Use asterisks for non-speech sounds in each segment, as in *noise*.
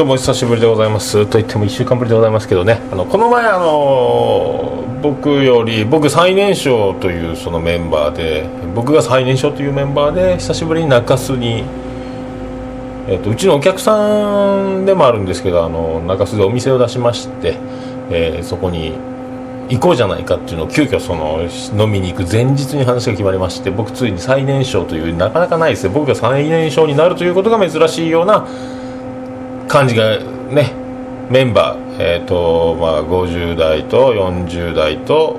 どうもお久しぶりでございます。と言っても1週間ぶりでございますけどね。あのこの前あの僕より僕最年少というそのメンバーで僕が最年少というメンバーで久しぶりに中洲に、えーと、うちのお客さんでもあるんですけどあの中洲でお店を出しまして、えー、そこに行こうじゃないかっていうのを急遽その飲みに行く前日に話が決まりまして僕ついに最年少というなかなかないですね。僕が最年少になるということが珍しいような感じがねメンバー、えーとまあ、50代と40代と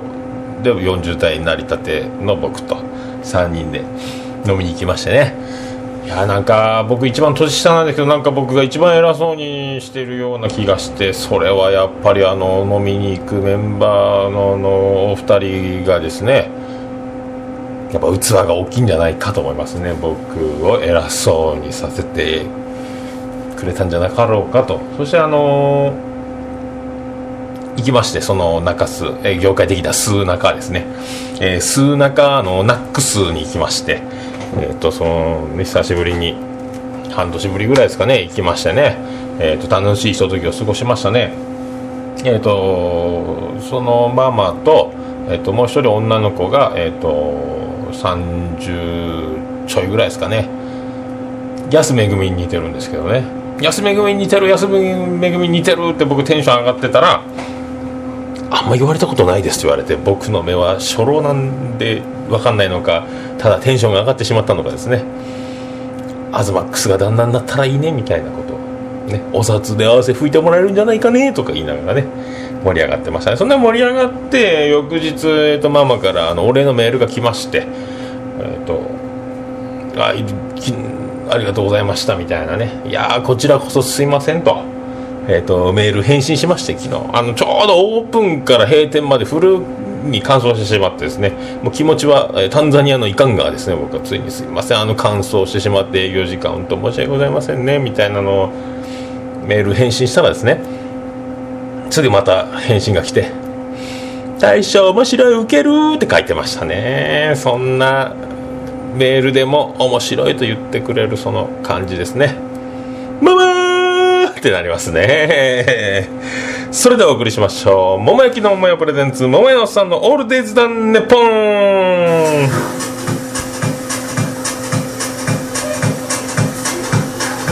で40代になりたての僕と3人で飲みに行きましてね。いやなんか僕一番年下なんですけどなんか僕が一番偉そうにしてるような気がしてそれはやっぱりあの飲みに行くメンバーののお二人がですねやっぱ器が大きいんじゃないかと思いますね。僕を偉そうにさせてくれたんじゃなかろうかと。そしてあの、行きましてその中洲、えー、業界的な数中ですね、えー、数中のナックスに行きましてえっ、ー、とその、久しぶりに半年ぶりぐらいですかね行きましてね。えっ、と楽しいひとときを過ごしましたね。えっ、とそのママと,、えー、ともう一人女の子がえっ、と30ちょいぐらいですかね。安めぐみに似てるんですけどね。安めぐみに似てる安めぐみに似てるって僕テンション上がってたらあんま言われたことないですって言われて僕の目は初老なんで分かんないのかただテンションが上がってしまったのかですね。アズマックスが旦那になったらいいねみたいなこと。ね、お札で合わせ拭いてもらえるんじゃないかねとか言いながらね盛り上がってましたね。そんな盛り上がって翌日、えーと、ママからあのお礼のメールが来ましてえっ、ー、とあありがとうございましたみたいなね。いやこちらこそすいませんと,、えーと、メール返信しまして昨日。あのちょうどオープンから閉店までフルに乾燥してしまってですね。もう気持ちは、えタンザニアのイカンガーですね。僕はついにすいません。あの乾燥してしまって営業時間と申し訳ございませんね。みたいなのをメール返信したらですね。すぐまた返信が来て「大将面白いウケる」って書いてましたね。そんなメールでも面白いと言ってくれるその感じですね。ママーってなりますね。それではお送りしましょう。桃焼きの桃屋プレゼンツ桃屋のさんのオールデイズダンネポン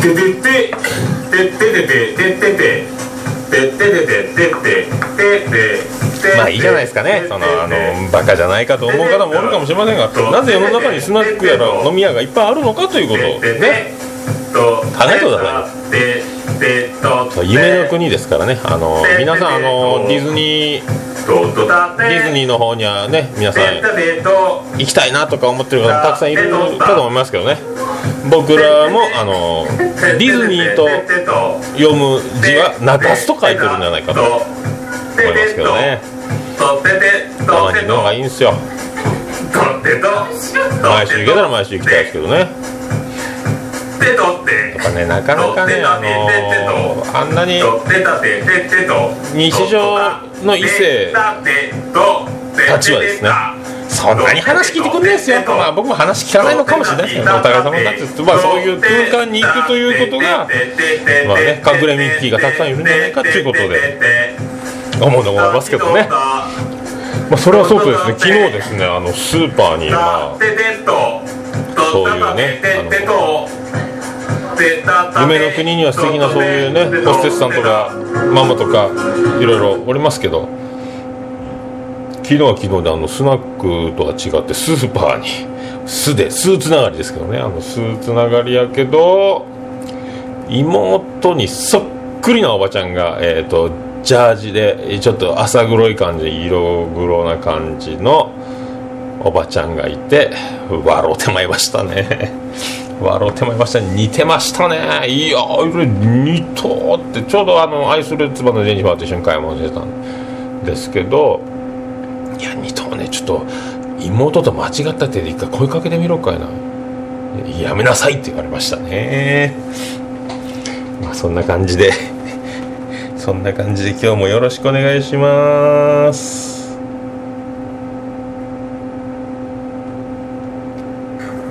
ててててててててててまあいいじゃないですかねそのあのバカじゃないかと思う方もおるかもしれませんがなぜ世の中にスナックやら飲み屋がいっぱいあるのかということね考えてください夢の国ですからねあの皆さんあのディズニーディズニーの方にはね皆さん行きたいなとか思ってる方もたくさんいるかと思いますけどね僕らもあの *laughs* ディズニーと読む字は「中す」と書いてるんじゃないかと。思いますけどね。たまにのがいいんですよ。毎週行けたら毎週行きたいですけどね。やっぱねなかなかねあのー、あんなに日常の異性たちはですねそんなに話聞いてくんないですよ、まあ、僕も話聞かないのかもしれないですけどお互い様になって、まあ、そういう空間に行くということが、まあね、隠れミッキーがたくさんいるんじゃないかということで。思うのもありますけどね。まあ、それはそうとですね、昨日ですね、あのスーパーに、まあ、そういうね、あの夢の国には素敵なそういうね、ホステスさんとか、ママとか、いろいろおりますけど、昨日は昨日であのスナックとは違って、スーパーに、素で、スーつながりですけどね、あのスーつながりやけど、妹にそっくりなおばちゃんが、えっ、ー、と、ジャージでちょっと浅黒い感じ色黒な感じのおばちゃんがいて笑うてまいましたね。*laughs* 笑うてまいました似てましたね。いや似とってちょうどあの愛する妻のジェニファーと一緒に買い物してたんですけどいや2とねちょっと妹と間違った手で一回声かけてみろかいな。やめなさいって言われましたね。まあそんな感じで。そんな感じで今日もよろしくお願いします。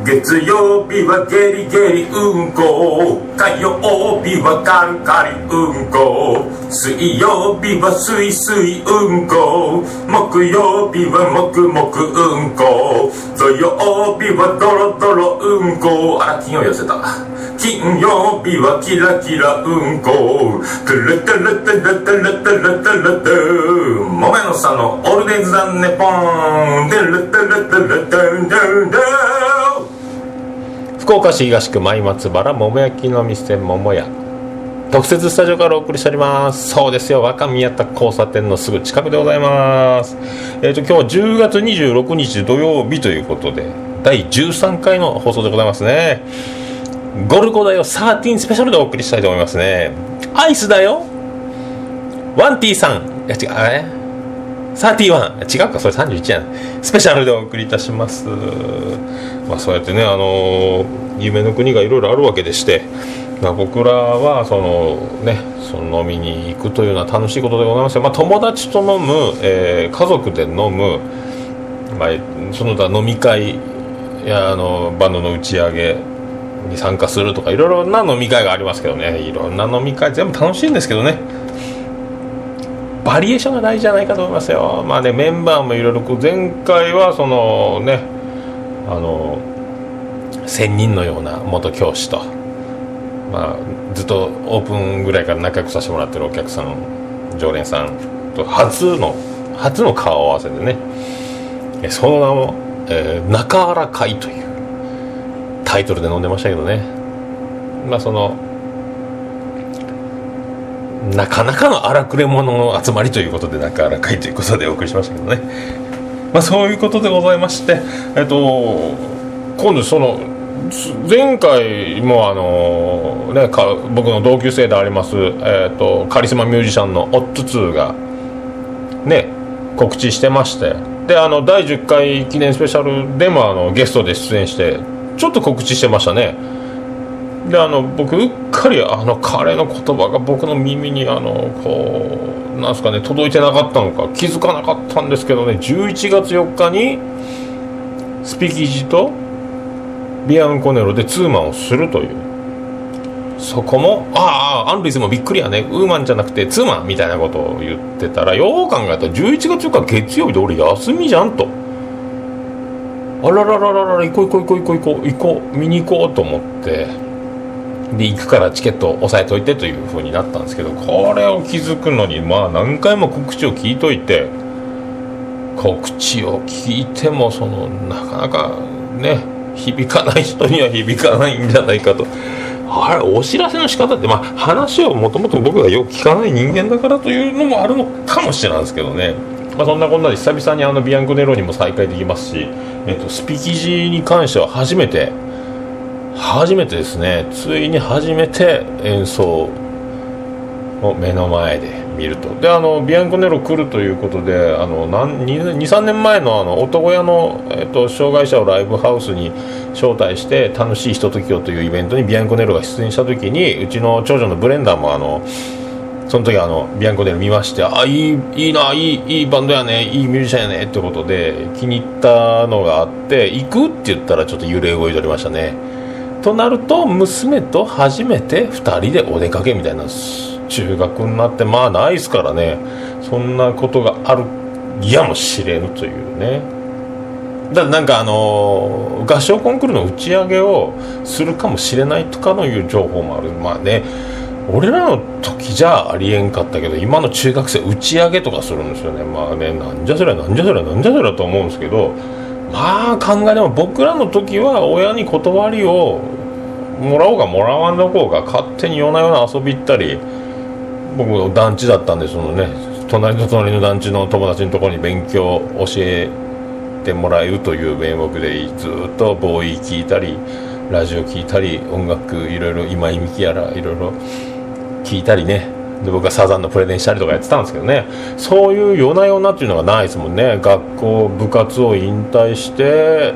月曜日はゲリゲリうんこ。火曜日はカリカリうんこ。水曜日はスイスイうんこ木曜日はもくもくうんこ土曜日はドロドロうんこあら金曜寄せた金曜日はキラキラうんこトゥルトゥルトゥルトゥルトゥルトゥルトゥもめのさんのオールデイズ・ザ・ネポントゥルトゥルトゥルトゥルトゥル福岡市東区前松原桃焼きの店桃屋。特設スタジオからお送りしております。そうですよ。若宮田交差点のすぐ近くでございます。えっ、ー、と今日は10月26日土曜日ということで第13回の放送でございますね。ゴルゴだよ。13スペシャルでお送りしたいと思いますね。アイスだよ。ワンティーさん。いや違う。あれ？31違うかそれ31やん。スペシャルでお送りいたします。まあそうやってねあの夢の国がいろいろあるわけでして。まあ、僕らはそのねその飲みに行くというのは楽しいことでございますよ、まあ、友達と飲む、えー、家族で飲む、まあ、その他飲み会やあのバンドの打ち上げに参加するとかいろいろな飲み会がありますけどね。いろんな飲み会全部楽しいんですけどね。バリエーションが大事じゃないかと思いますよ。まあねメンバーもいろいろ前回はそのねあの1000人のような元教師とまあ、ずっとオープンぐらいから仲良くさせてもらってるお客さん常連さんと初の初の顔合わせでねその名も、えー、中原会というタイトルで飲んでましたけどね。まあそのなかなかの荒くれ者の集まりということで中原会ということでお送りしましたけどね。まあそういうことでございましてえっと今度その前回もあのね僕の同級生であります、えーと、カリスマミュージシャンのオットツーがね告知してましてであの第10回記念スペシャルでもあのゲストで出演してちょっと告知してましたね。であの僕うっかりあの彼の言葉が僕の耳にあのこうなんすかね届いてなかったのか気づかなかったんですけどね11月4日にスピキジとビアンコネロでツーマンをするという。そこもああアンルイスもびっくりやね。ウーマンじゃなくてツーマンみたいなことを言ってたらよう考えたら11月4日月曜日で俺休みじゃんと。あららららら行こう行こう行こう行こう行こう見に行こうと思って。で行くからチケット押さえといてというふうになったんですけどこれを気づくのにまあ何回も告知を聞いといて告知を聞いてもそのなかなかね響かない人には響かないんじゃないかと。あれお知らせの仕方ってまあ話をもともと僕がよく聞かない人間だからというのもあるのかもしれないですけどね。まあ、そんなこんなで久々にあのビアンコネロにも再開できますし、えっと、スピキジに関しては初めて初めてですね。ついに初めて演奏を目の前で見ると。であのビアンコネロ来るということで23年前のあの男屋の、えっと、障害者をライブハウスに招待して楽しいひとときをというイベントにビアンコネロが出演した時にうちの長女のブレンダーもあのその時あのビアンコネロ見ましてあいいいいないいいいバンドやねいいミュージシャンやねってことで気に入ったのがあって行くって言ったらちょっと揺れ動いておりましたね。となると娘と初めて2人でお出かけみたいな中学になってまあないですからね。そんなことがあるやもしれぬというね。だからなんかあの、合唱コンクールの打ち上げをするかもしれないとかのいう情報もある。まあね俺らの時じゃありえんかったけど今の中学生打ち上げとかするんですよね。まあねなんじゃそりゃなんじゃそりゃなんじゃそりゃと思うんですけどまあ考えでも僕らの時は親に断りをもらおうがもらわんの方が勝手に夜な夜な遊び行ったり僕団地だったんでそのね隣の隣の団地の友達のところに勉強教えてもらえるという名目でずっとボーイ聞いたりラジオ聞いたり音楽いろいろ今井美樹やらいろいろ聞いたりね。で僕はサザンのプレゼンしたりとかやってたんですけどね。そういう夜な夜なっていうのがないですもんね。学校部活を引退して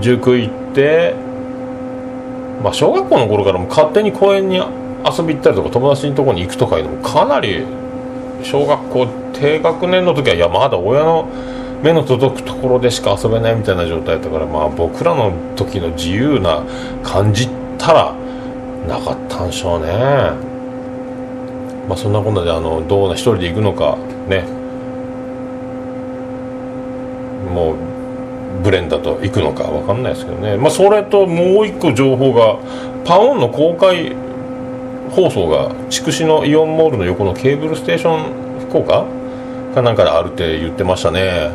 塾行ってまあ小学校の頃からも勝手に公園に遊び行ったりとか友達のとこに行くとかいうのもかなり小学校低学年の時はいやまだ親の目の届くところでしか遊べないみたいな状態だから、まあ、僕らの時の自由な感じったらなかったんでしょうね。まあそんなこんなであのどうな一人で行くのかね。もうブレンダと行くのか分かんないですけどね。まあそれともう一個情報がパオンの公開放送が筑紫のイオンモールの横のケーブルステーション福岡？かなんかであるって言ってましたね。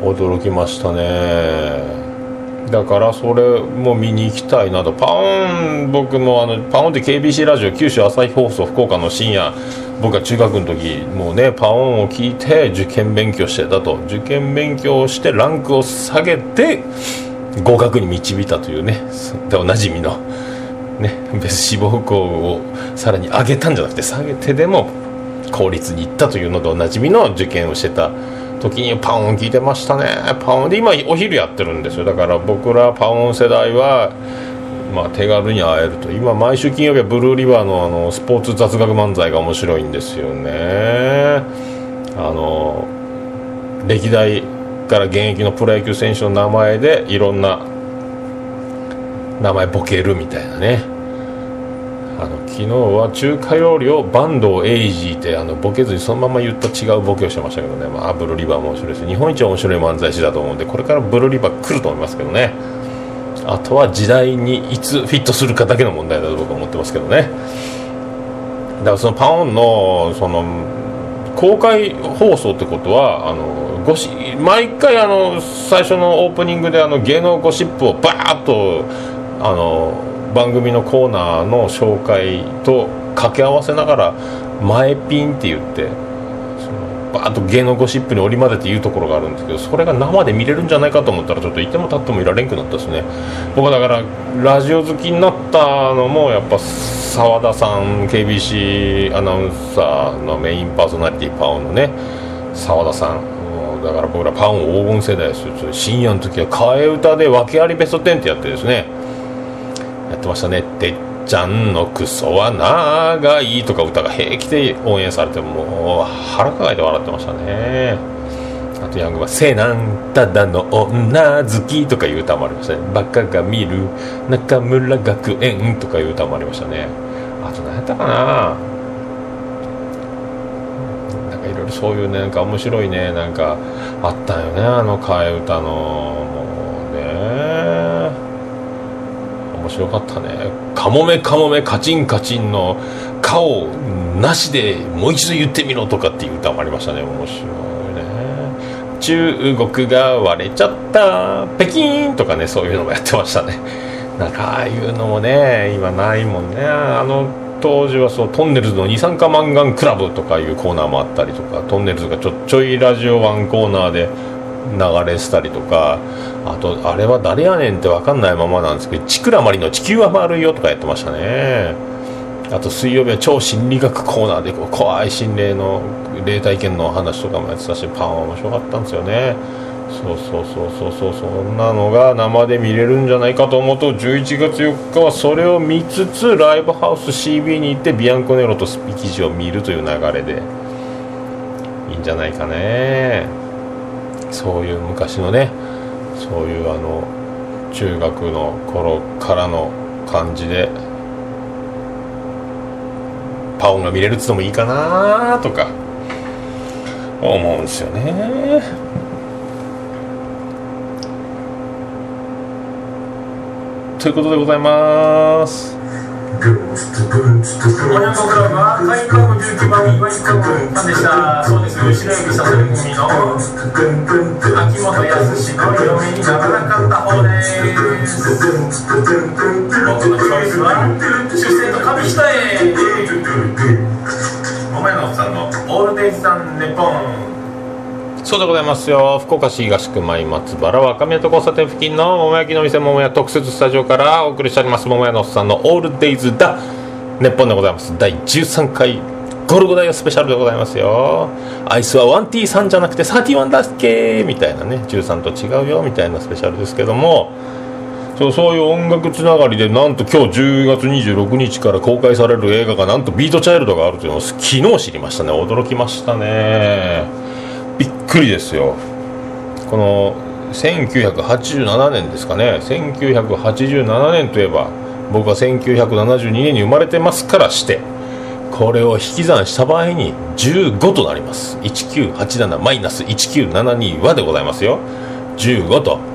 驚きましたね。だからそれも見に行きたいなと。パオン僕もあのパオンって KBC ラジオ九州朝日放送福岡の深夜。僕が中学の時もうねパオンを聞いて受験勉強してたと。受験勉強してランクを下げて合格に導いたというね。でおなじみのね別志望校をさらに上げたんじゃなくて下げてでも公立に行ったというのでおなじみの受験をしてた。時にパオン聞いてましたね。パオンで今お昼やってるんですよ。だから僕らパオン世代はまあ、手軽に会えると。今毎週金曜日はブルーリバーのあのスポーツ雑学漫才が面白いんですよね。あの歴代から現役のプロ野球選手の名前でいろんな名前ボケるみたいなね。あの昨日は中華料理を坂東エイジーってあのボケずにそのまま言った違うボケをしてましたけどね、まあ、ブルーリバーも面白いです日本一面白い漫才師だと思うんでこれからブルーリバー来ると思いますけどね。あとは時代にいつフィットするかだけの問題だと僕は思ってますけどね。だからそのパオンのその公開放送ってことはあのごし毎回あの最初のオープニングであの芸能ゴシップをバーッとあの番組のコーナーの紹介と掛け合わせながら「前ピン」って言ってバーッと芸能ゴシップに織り交ぜて言うところがあるんですけどそれが生で見れるんじゃないかと思ったらちょっといても立ってもいられんくなったですね。僕はだからラジオ好きになったのもやっぱ澤田さん KBC アナウンサーのメインパーソナリティパオのね澤田さん。だから僕らパオン黄金世代ですよ。深夜の時は替え歌で訳ありベスト10ってやってですねやってましたね。てっちゃんのクソは長いとか歌が平気で応援されてもう腹抱えて笑ってましたね。あとヤングは「せなんただの女好き」とかいう歌もありましたね「バカが見る中村学園」とかいう歌もありましたね。あと何やったかな。なんかいろいろそういうねなんか面白いねなんかあったよねあの替え歌のもうね面白かったね。カモメカモメカチンカチンの「顔なしでもう一度言ってみろ」とかっていう歌もありましたね。面白いね。中国が割れちゃった。北京とかねそういうのもやってましたね。なんかああいうのもね今ないもんね。あの当時はそうトンネルズの二酸化マンガンクラブとかいうコーナーもあったりとかトンネルズがちょちょいラジオワンコーナーで流れしたりとかあとあれは誰やねんって分かんないままなんですけど「ちくらまりの地球は丸いよ」とかやってましたね。あと水曜日は超心理学コーナーで怖い心霊の霊体験の話とかもやってたしパンは面白かったんですよね。そうそうそうそうそう。そんなのが生で見れるんじゃないかと思うと11月4日はそれを見つつライブハウス CB に行ってビアンコネロとスピキジを見るという流れでいいんじゃないかね。そういう昔のねそういうあの中学の頃からの感じでパオンが見れるっつってもいいかなとか思うんですよね。ということでございます。親子クラブは会員番号19番岩井さんでしたそうです吉野指させる組の秋元康の嫁にならなかった方です僕のチョイスは出世と紙一重お前のおっさんのオールデイさんネポンそうでございますよ。福岡市東区前松原若宮と交差点付近の桃焼きの店桃屋特設スタジオからお送りしております桃屋のおっさんのオールデイズだ。日本でございます。第13回ゴルゴダイヤスペシャルでございますよ。アイスは 1T3 じゃなくて31だっけみたいなね。13と違うよみたいなスペシャルですけども。そうそういう音楽つながりでなんと今日10月26日から公開される映画がなんとビートチャイルドがあるというのを昨日知りましたね驚きましたねびっくりですよ。この1987年ですかね。1987年といえば僕は1972年に生まれてますからしてこれを引き算した場合に15となります。1987-1972はでございますよ。15と。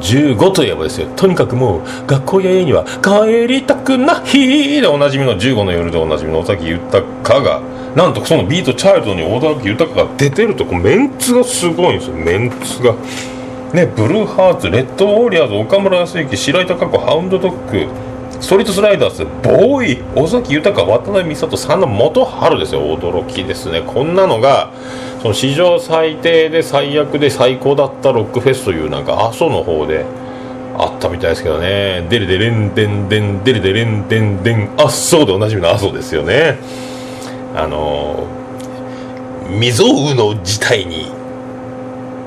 15といえばですよ。とにかくもう学校や家には帰りたくない。でおなじみの15の夜でおなじみの尾崎豊がなんとそのビートチャイルドに尾崎豊が出てるとこメンツがすごいんですよ。メンツが。ねブルーハーツレッドウォーリアーズ岡村康之白井貴子ハウンドドッグストリートスライダーズボーイ尾崎豊渡辺美里佐野元春ですよ。驚きですね。こんなのがその史上最低で最悪で最高だったロックフェスというなんか阿蘇の方であったみたいですけどね。デレデレンデンデンデレデレンデンデンあっそうでおなじみの阿蘇ですよね。あの未曾有の事態に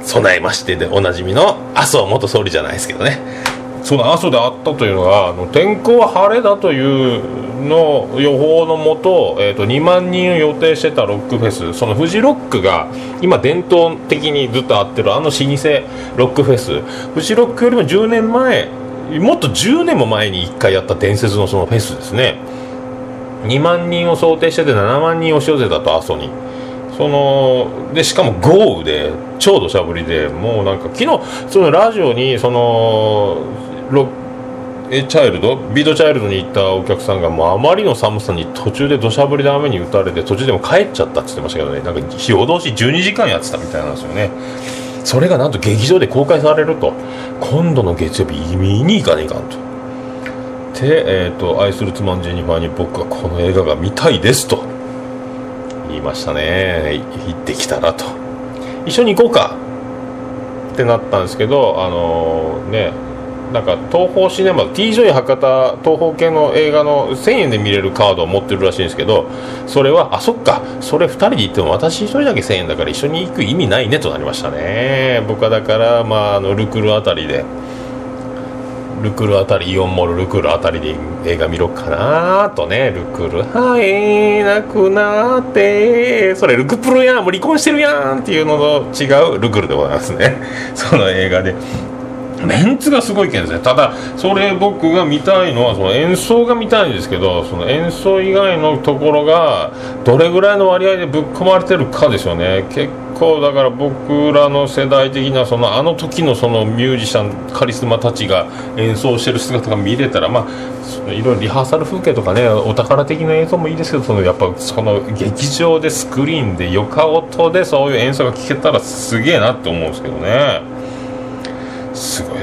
備えましてでおなじみの麻生元総理じゃないですけどね。その阿蘇であったというのがあの天候は晴れだというの予報のもと,、えーと、2万人を予定してたロックフェス。そのフジロックが今伝統的にずっとあってるあの老舗ロックフェス。フジロックよりも10年前もっと10年も前に1回やった伝説のそのフェスですね。2万人を想定してて7万人押し寄せたと阿蘇に。そのでしかも豪雨で超土砂降りでもうなんか昨日そのラジオにそのロえチャイルド？ビートチャイルドに行ったお客さんがもうあまりの寒さに途中で土砂降りで雨に打たれて途中でも帰っちゃったって言ってましたけどね。なんか日を通し12時間やってたみたいなんですよね。それがなんと劇場で公開されると今度の月曜日見に行かねえかんと。で、えーと、愛する妻のジェニファーに僕はこの映画が見たいですと。言いましたね。行ってきたらと。一緒に行こうか。ってなったんですけどあのー、ねなんか東宝シネマ TJ 博多東宝系の映画の1000円で見れるカードを持ってるらしいんですけどそれはあそっかそれ2人で行っても私1人だけ1000円だから一緒に行く意味ないねとなりましたね。僕はだからまああのルクルあたりでルクルあたりイオンモールルクルあたりで映画見ろかなとね。ルクル会えなくなってそれルクプルやんもう離婚してるやんっていうのと違うルクルでございますね。その映画で。メンツがすごいけんですね。ただそれ僕が見たいのはその演奏が見たいんですけどその演奏以外のところがどれぐらいの割合でぶっ込まれてるかですよね。結構だから僕らの世代的なそのあの時のそのミュージシャンカリスマたちが演奏してる姿が見れたらまあいろいろリハーサル風景とかねお宝的な映像もいいですけどそのやっぱその劇場でスクリーンでよか音でそういう演奏が聴けたらすげえなって思うんですけどね。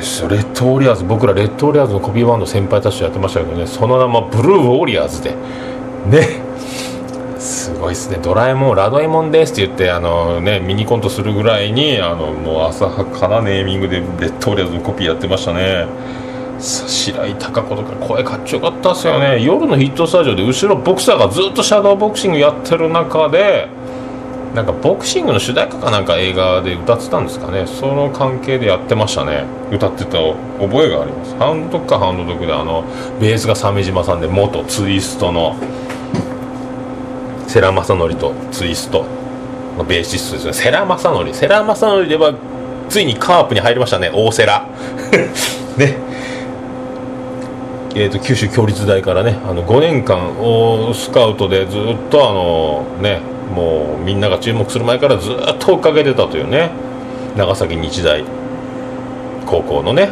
すごいですよレッドウォリアーズ僕らレッドウォリアーズのコピーバンド先輩たちとやってましたけどねその名もブルーウォリアーズで。ね。すごいですね。ドラえもんラドエモンですって言ってあの、ね、ミニコントするぐらいにあのもう浅はかなネーミングでレッドウォリアーズのコピーやってましたね。白井貴子とか声かっちよかったっすよね。夜のヒットスタジオで後ろボクサーがずっとシャドーボクシングやってる中でなんかボクシングの主題歌かなんか映画で歌ってたんですかね。その関係でやってましたね。歌ってた覚えがあります。ハンドドッかハンドドッグであのベースが鮫島さんで元ツイストの世良正則とツイスト。のベーシストですね。世良正則。世良正則ではついにカープに入りましたね。大瀬良。*laughs* ね。えーと、九州共立大からねあの5年間をスカウトでずっとあのねもうみんなが注目する前からずっと追っかけてたというね長崎日大。高校のね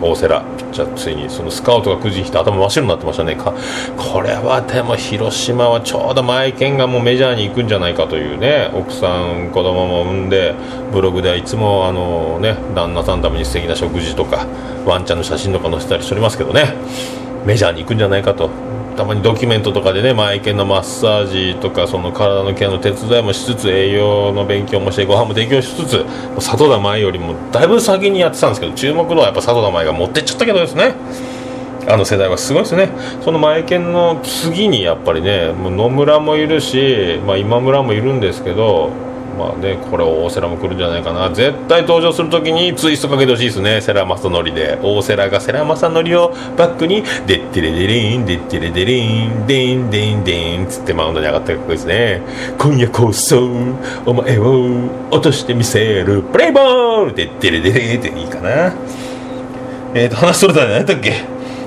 大瀬良。ピッチャーついにそのスカウトがくじ引いて頭真っ白になってましたね。かこれはでも広島はちょうど前剣がもうメジャーに行くんじゃないかというね奥さん子供も産んでブログではいつもあのね旦那さんのために素敵な食事とかワンちゃんの写真とか載せたりしておりますけどね。メジャーに行くんじゃないかと。たまにドキュメントとかでね愛犬のマッサージとかその体のケアの手伝いもしつつ栄養の勉強もしてご飯も提供しつつ里田舞よりもだいぶ先にやってたんですけど注目度はやっぱ里田舞が持ってっちゃったけどですね。あの世代はすごいですね。その愛犬の次にやっぱりねもう野村もいるし、まあ、今村もいるんですけどまあねこれ大瀬良も来るんじゃないかな。絶対登場するときにツイストかけてほしいですね。世良正則で。大瀬良が世良正則をバックに「でってれでれんでってれでれんでんでんでん」つってマウンドに上がった曲ですね。今夜こそお前を落としてみせるプレイボール。でってれでれっていいかな。えっ、ー、と話それたら何やったっけ？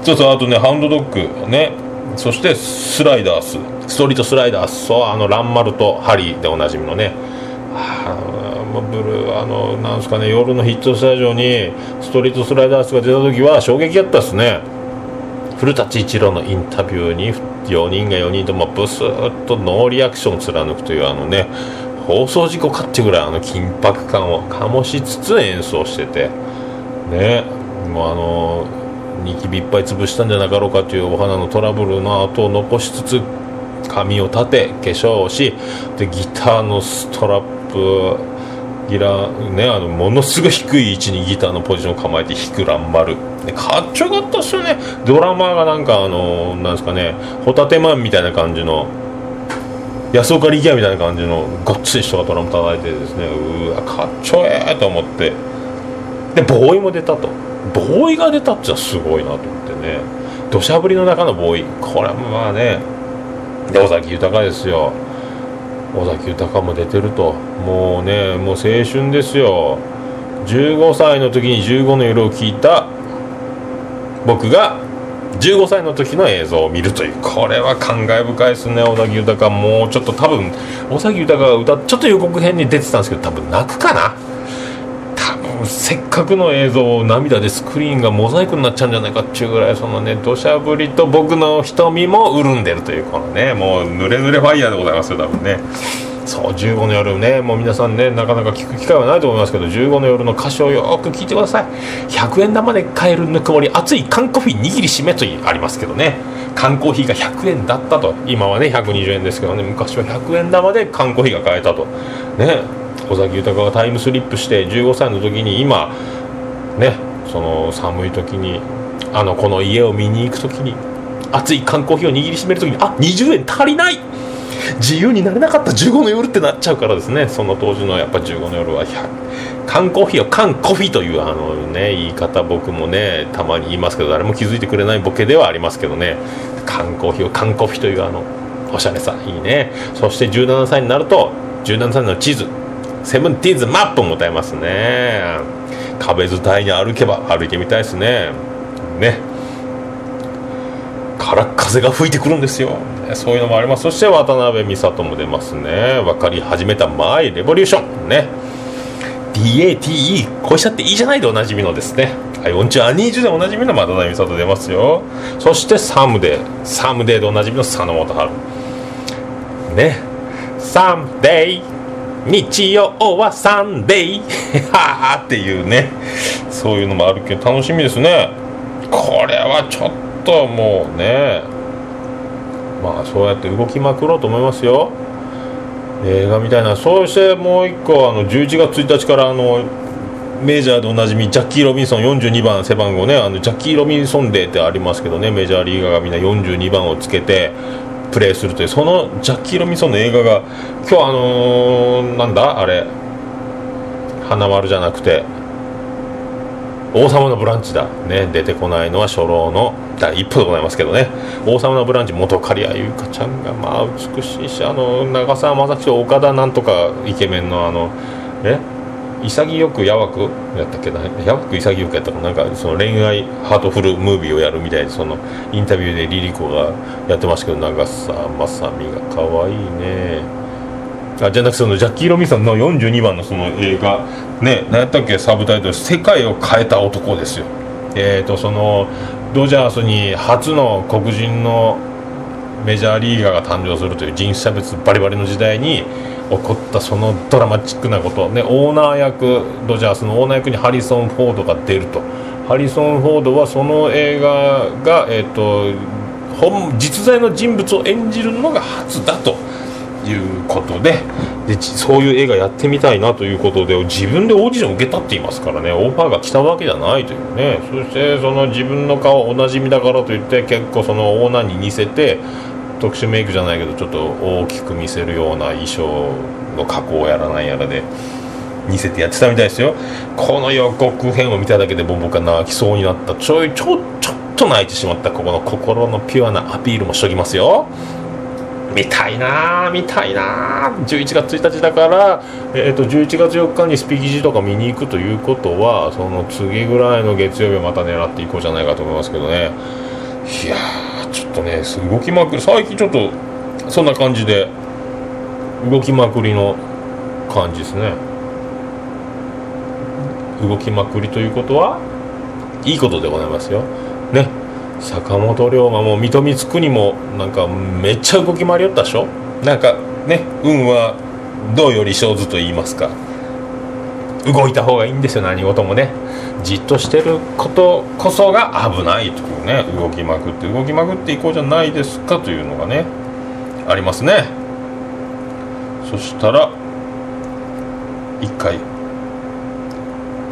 そうそうあとねハウンドドッグね。そしてスライダース。ストリートスライダース。そうあのランマルとハリーでおなじみのね。あブルーあのなんすかね夜のヒットスタジオにストリートスライダースが出た時は衝撃やったっすね。古舘一郎のインタビューに4人が4人ともブスッとノーリアクション貫くというあのね放送事故かってぐらいあの緊迫感を醸しつつ演奏してて。ね。もうあのニキビいっぱい潰したんじゃなかろうかというお花のトラブルの後を残しつつ髪を立て化粧をしでギターのストラップギラねあのものすごい低い位置にギターのポジションを構えて弾く蘭丸でかっちょよかったっすよね。ドラマーがなんかあのなんですかねホタテマンみたいな感じの安岡力也みたいな感じのごっつい人がドラム叩いてですね。うわかっちょええと思って。でボーイも出たと。ボーイが出たってのはすごいなと思ってね。土砂降りの中のボーイ。これはまあねで尾崎豊ですよ。尾崎豊も出てると。もうねもう青春ですよ。15歳の時に15の夜を聞いた。僕が15歳の時の映像を見るという。これは感慨深いですね尾崎豊。もうちょっと多分尾崎豊が歌ちょっと予告編に出てたんですけど多分泣くかな。せっかくの映像を涙でスクリーンがモザイクになっちゃうんじゃないかっていうぐらいそのね土砂降りと僕の瞳も潤んでるというこのねもう濡れ濡れファイヤーでございますよ多分ね。そう15の夜ねもう皆さんねなかなか聞く機会はないと思いますけど15の夜の歌詞をよく聞いてください。100円玉で買えるぬくもり熱い缶コーヒー握りしめとありますけどね。缶コーヒーが100円だったと。今はね120円ですけどね昔は100円玉で缶コーヒーが買えたと。ね。尾崎豊がタイムスリップして15歳の時に今ねその寒い時にあのこの家を見に行く時に熱い缶コーヒーを握りしめる時にあ20円足りない！自由になれなかった！15の夜ってなっちゃうからですね。その当時のやっぱ15の夜は缶コーヒーを缶コフィというあのね言い方僕もねたまに言いますけど誰も気づいてくれないボケではありますけどね。缶コーヒーを缶コフィというあのおしゃれさいいね。そして17歳になると17歳の地図セブンティーズマップも歌えますね。壁伝いに歩けば歩いてみたいですね。ね。から風が吹いてくるんですよ、ね、そういうのもあります。そして渡辺美里も出ますね。分かり始めたマイレボリューション。ね。DATE こうしちゃっていいじゃないでおなじみのですね。はい、オンチュアニージュでおなじみの渡辺美里出ますよ。そして Someday Someday でおなじみの佐野元春。ね。 Someday 日曜は Sunday はあっていうね。そういうのもあるけど楽しみですね。これはちょっともうね。まあそうやって動きまくろうと思いますよ。映画みたいな。そしてもう一個あの11月1日からあのメジャーでおなじみジャッキー・ロビンソン42番背番号ね。あのジャッキー・ロビンソンデーってありますけどね。メジャーリーガーがみんな42番をつけてプレイするというそのジャッキー・ロミソンの映画が今日あのー、なんだ？あれ。花丸じゃなくて。王様のブランチだ。ね出てこないのは初老の第一歩でございますけどね。王様のブランチ元刈谷優香ちゃんがまあ美しいしあの長澤まさきと岡田なんとかイケメンのあのえ潔くやわくやったっけな。やわく潔くやったかなんかその恋愛ハートフルムービーをやるみたいでそのインタビューでリリコがやってましたけど長澤まさみが。可愛いね。あじゃなくてそのジャッキー・ロミさんの42番のその映画ね何やったっけサブタイトル「世界を変えた男」ですよ。えっ、ー、とそのドジャースに初の黒人のメジャーリーガーが誕生するという人種差別バリバリの時代に起こったそのドラマチックなこと、ね、オーナー役ドジャースのオーナー役にハリソン・フォードが出ると。ハリソン・フォードはその映画が、えーと、本実在の人物を演じるのが初だと。いうことで。でそういう映画やってみたいなということで自分でオーディション受けたって言いますからね。オファーが来たわけじゃないというね。そしてその自分の顔おなじみだからといって結構そのオーナーに似せて特殊メイクじゃないけどちょっと大きく見せるような衣装の加工やらないやらで似せてやってたみたいですよ。この予告編を見ただけでも僕は泣きそうになった。ちょいちょちょっと泣いてしまったここの心のピュアなアピールもしときますよ。見たいな見たいな11月1日だから、えーと、11月4日にスピキジとか見に行くということはその次ぐらいの月曜日をまた狙っていこうじゃないかと思いますけどね。いやちょっとね動きまくる最近ちょっとそんな感じで動きまくりの感じですね。動きまくりということはいいことでございますよ。ね。坂本龍馬も水戸光圀もなんかめっちゃ動き回りよったでしょ。なんかね運はどうより生ずと言いますか。動いた方がいいんですよ何事もね。じっとしてることこそが危ないというね動きまくって動きまくっていこうじゃないですかというのがねありますね。そしたら一回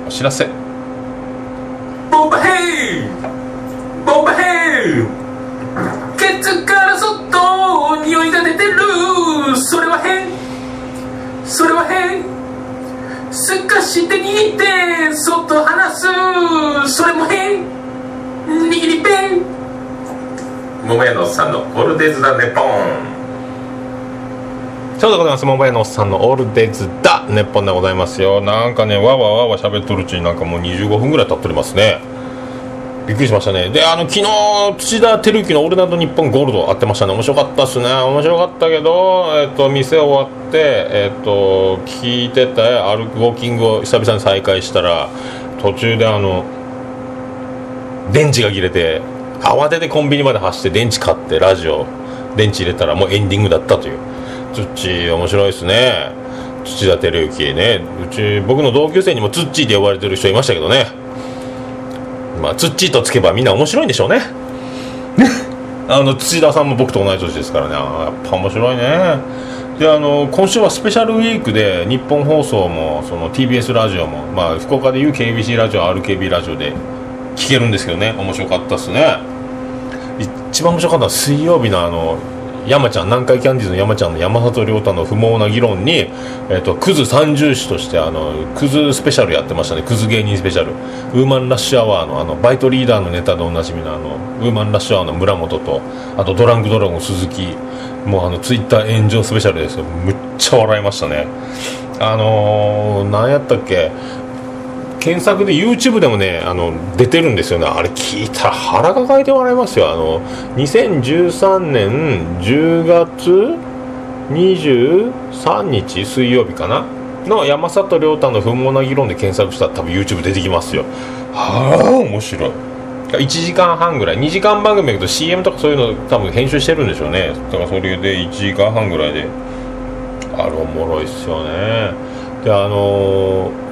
お知らせ。ボンヘイ!ボンバヘケツからそっと匂いが出てる!それは変!それは変!すかして握ってそっと離す。それも変。握りペン。桃屋のおっさんのオールデイズ・ザ・ネポン。ちょうどございます。桃屋のおっさんのオールデイズ・ダ・ネポンでございますよ。なんかねわわわわ喋っとるうちになんかもう25分ぐらい経っておりますね。びっくりしましたね。であの昨日土田照之の「オールナイトニッポンゴールド」会ってましたね。面白かったっすね。面白かったけど、えーと、店終わって、えーと、聞いてた歩くウォーキングを久々に再開したら途中であの電池が切れて慌ててコンビニまで走って電池買ってラジオ電池入れたらもうエンディングだったという。土面白いですね。土田照之ね。うち僕の同級生にもツッチーって呼ばれてる人いましたけどね。まあ、ツッチーとつけばみんな面白いんでしょうね。*laughs* あの土田さんも僕と同い年ですからね。やっぱ面白いねであの今週はスペシャルウィークで日本放送もその TBS ラジオも、まあ、福岡でいう KBC ラジオ RKB ラジオで聞けるんですけどね。面白かったっすね。一番面白かったのは水曜日のあの山ちゃん南海キャンディーズの山ちゃんの山里亮太の不毛な議論に、えーと、クズ三重視としてあのクズスペシャルやってましたね。クズ芸人スペシャル。ウーマンラッシュアワーのあのバイトリーダーのネタでおなじみのあのウーマンラッシュアワーの村本とあとドランクドラゴン鈴木。もうあのツイッター炎上スペシャルですよ。むっちゃ笑いましたね。あのー、何やったっけ？検索で YouTube でもねあの出てるんですよね。あれ聞いたら腹抱えて笑いますよ。あの2013年10月23日水曜日かな？の山里亮太の不毛な議論で検索したら多分 YouTube 出てきますよ。はあ面白い。1時間半ぐらい。2時間番組だけど CM とかそういうの多分編集してるんでしょうね。だからそれで1時間半ぐらいで。あれおもろいっすよね。であのー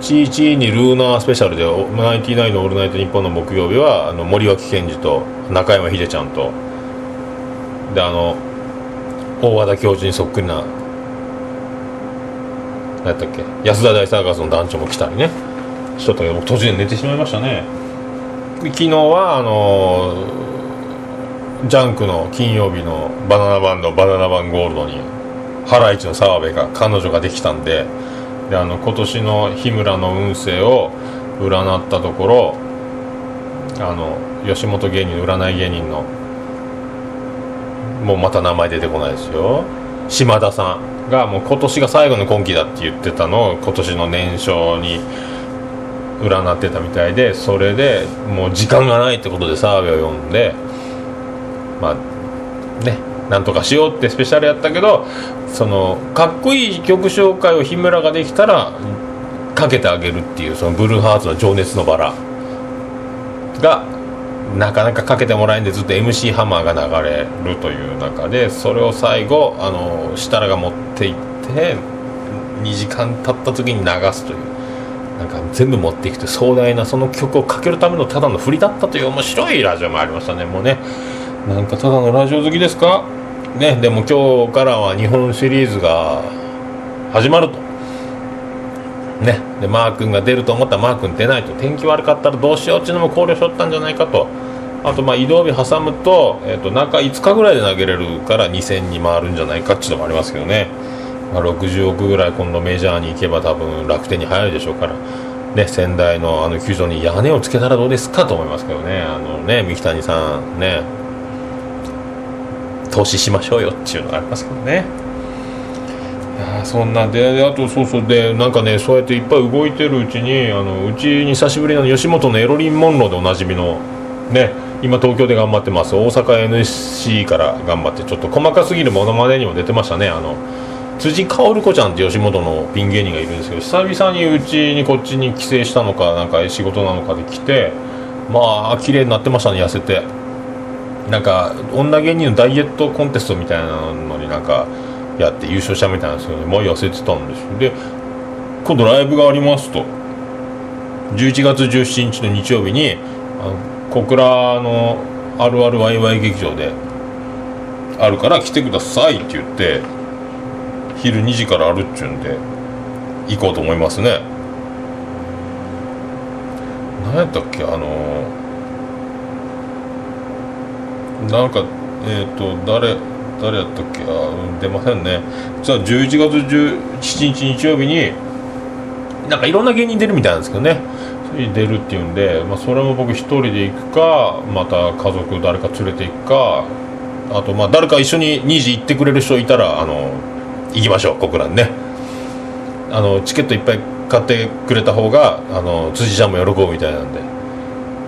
ちーちにルーナースペシャルで「ナインティナインのオールナイトニッポン」の木曜日はあの森脇健児と中山秀ちゃんとであの大和田教授にそっくりな何やったっけ安田大サーカスの団長も来たりね。しとったけど僕途中で寝てしまいましたね。昨日はあのジャンクの金曜日のバナナバンドバナナバンゴールドにハライチの澤部が彼女ができたんでであの今年の日村の運勢を占ったところあの吉本芸人占い芸人のもうまた名前出てこないですよ。島田さんがもう今年が最後の今期だって言ってたのを今年の年少に占ってたみたいでそれでもう時間がないってことで澤部を呼んでまあねなんとかしようってスペシャルやったけどそのかっこいい曲紹介を日村ができたらかけてあげるっていうそのブルーハーツの情熱のバラ。がなかなかかけてもらえんでずっと MC ハマーが流れるという中でそれを最後あの設楽が持っていって2時間経った時に流すというなんか全部持っていくと壮大なその曲をかけるためのただの振りだったという面白いラジオもありましたね。もうねなんかただのラジオ好きですか？ね、でも今日からは日本シリーズが始まると。ね、でマー君が出ると思ったらマー君出ないと。天気悪かったらどうしようっていうのも考慮しとったんじゃないかと。あとまあ移動日挟むと,、えー、と中5日ぐらいで投げれるから2000に回るんじゃないかっていうのもありますけどね、まあ、60億ぐらい今度メジャーに行けば多分楽天に入るでしょうから、ね、仙台のあの球場に屋根をつけたらどうですかと思いますけどね。あのね三木谷さんね。投資しましょうよっていうのがありますけどね。そんなんであとそうそうでなんかねそうやっていっぱい動いてるうちにあのうちに久しぶりの吉本のエロリン・モンローでおなじみのね今東京で頑張ってます大阪 NSC から頑張ってちょっと細かすぎるものまねにも出てましたね。あの辻薫子ちゃんって吉本のピン芸人がいるんですけど久々にうちにこっちに帰省したのかなんか仕事なのかで来てまあ綺麗になってましたね痩せて。なんか女芸人のダイエットコンテストみたいなのになんかやって優勝したみたいなんですけどねもう痩せてたんですよ。で今度ライブがありますと。11月17日の日曜日にあの小倉のあるあるワイワイ劇場であるから来てくださいって言って昼2時からあるっちゅうんで行こうと思いますね。何やったっけあのなんかえっ、ー、と誰誰やったっけ？あ出ませんね。じゃあ11月17日日曜日になんかいろんな芸人出るみたいなんですけどね。出るっていうんで、まあ、それも僕一人で行くかまた家族誰か連れて行くかあとまあ誰か一緒に2時行ってくれる人いたらあの行きましょう小倉にね。あのチケットいっぱい買ってくれた方があの辻ちゃんも喜ぶみたいなんで、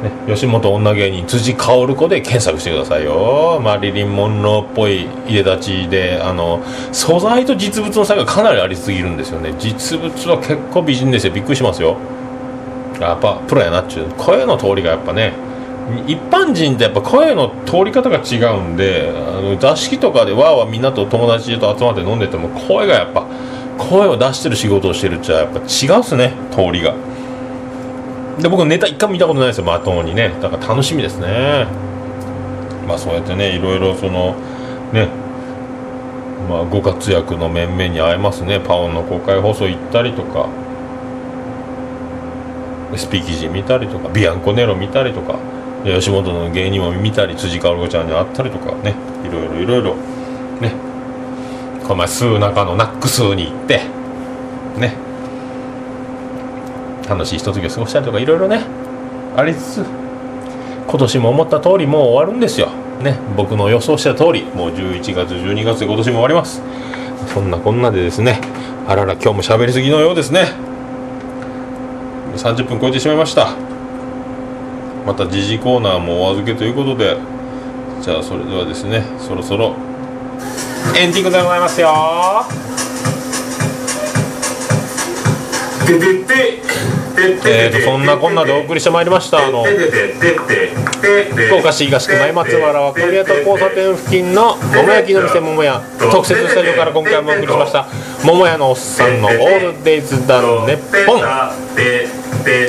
ね、吉本女芸人辻薫子で検索してくださいよ。マリリン・モンローっぽいいでたちであの素材と実物の差がかなりありすぎるんですよね。実物は結構美人ですよ。びっくりしますよ。やっぱプロやなっちゅう。声の通りがやっぱね。一般人ってやっぱ声の通り方が違うんであの座敷とかでわーわーみんなと友達と集まって飲んでても声がやっぱ声を出してる仕事をしてるっちゃやっぱ違うっすね通りが。で僕ネタ一回も見たことないですよまともにね。だから楽しみですね。まあそうやってねいろいろそのね。まあご活躍の面々に会えますね。パオンの公開放送行ったりとか。スピーキジ見たりとかビアンコネロ見たりとか。吉本の芸人も見たり辻かおる子ちゃんに会ったりとかね。いろいろいろいろ。ね。この前数中のナックスに行って。ね。楽しいひとときを過ごしたりとかいろいろねありつつ今年も思った通りもう終わるんですよ。ね僕の予想した通りもう11月12月で今年も終わります。そんなこんなでですねあらら今日も喋りすぎのようですね。30分超えてしまいました。また時事コーナーもお預けということでじゃあそれではですねそろそろエンディングでございますよ。てててえーとそんなこんなでお送りしてまいりました。あの福岡市東区前松原は神谷と交差点付近の桃焼きの店桃屋。特設スタジオから今回もお送りしました。桃屋のおっさんのオールデイズダンネッポン。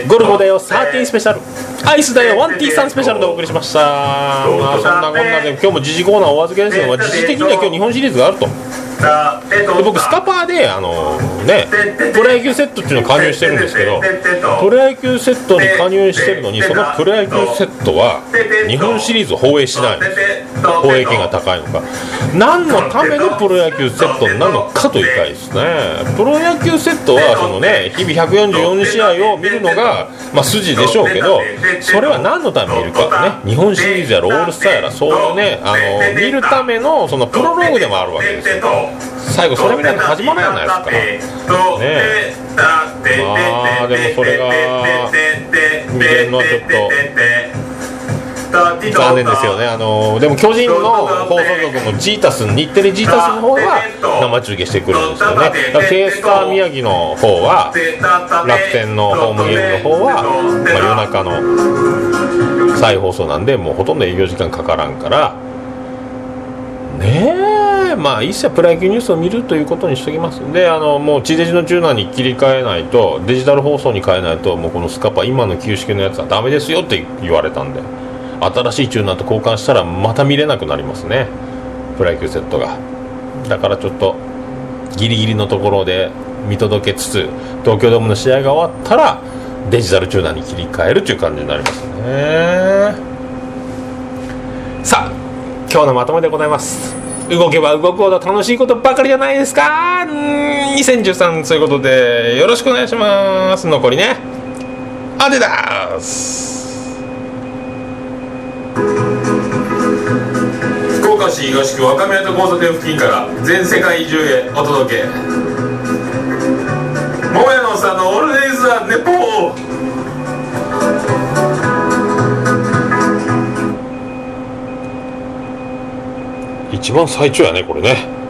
ゴルゴだよ13スペシャル。アイスだよワンティーさんスペシャルでお送りしました。まあそんなこんなで今日も時事コーナーお預けですけど、まあ、時事的には今日日本シリーズがあると。で僕スカパーであのねプロ野球セットっていうのを加入してるんですけどプロ野球セットに加入してるのにそのプロ野球セットは日本シリーズを放映しないんですよ。映権が高いのか。何のためのプロ野球セットなのかと言いたいですね。プロ野球セットはそのね日々144試合を見るのが、まあ、筋でしょうけどそれは何のためにいるか。ね日本シリーズやロールスターやらそういうねあの見るためのそのプロローグでもあるわけですよ。最後それみたいな始まらないですから。ね。まあでもそれが見れるのはちょっと残念ですよね。あのでも巨人の放送局のジータス日テレジータスの方は生中継してくるんですよね。だから K スター宮城の方は楽天のホームゲームの方は、まあ、夜中の再放送なんでもうほとんど営業時間かからんから。ねえ。まあ一切プロ野球ニュースを見るということにしておきますであのもう地デジのチューナーに切り替えないとデジタル放送に変えないともうこのスカパ今の旧式のやつはダメですよって言われたんで。新しいチューナーと交換したらまた見れなくなりますね。プロ野球セットが。だからちょっとギリギリのところで見届けつつ東京ドームの試合が終わったらデジタルチューナーに切り替えるという感じになりますね。さあ今日のまとめでございます。動けば動くほど楽しいことばかりじゃないですか。2013そういうことでよろしくお願いします。残りね。アデダス福橋東区若宮と交差点付近から全世界中へお届け。桃屋のおっさんのオールデイズ・ザ・ネポー。一番最長やねこれね。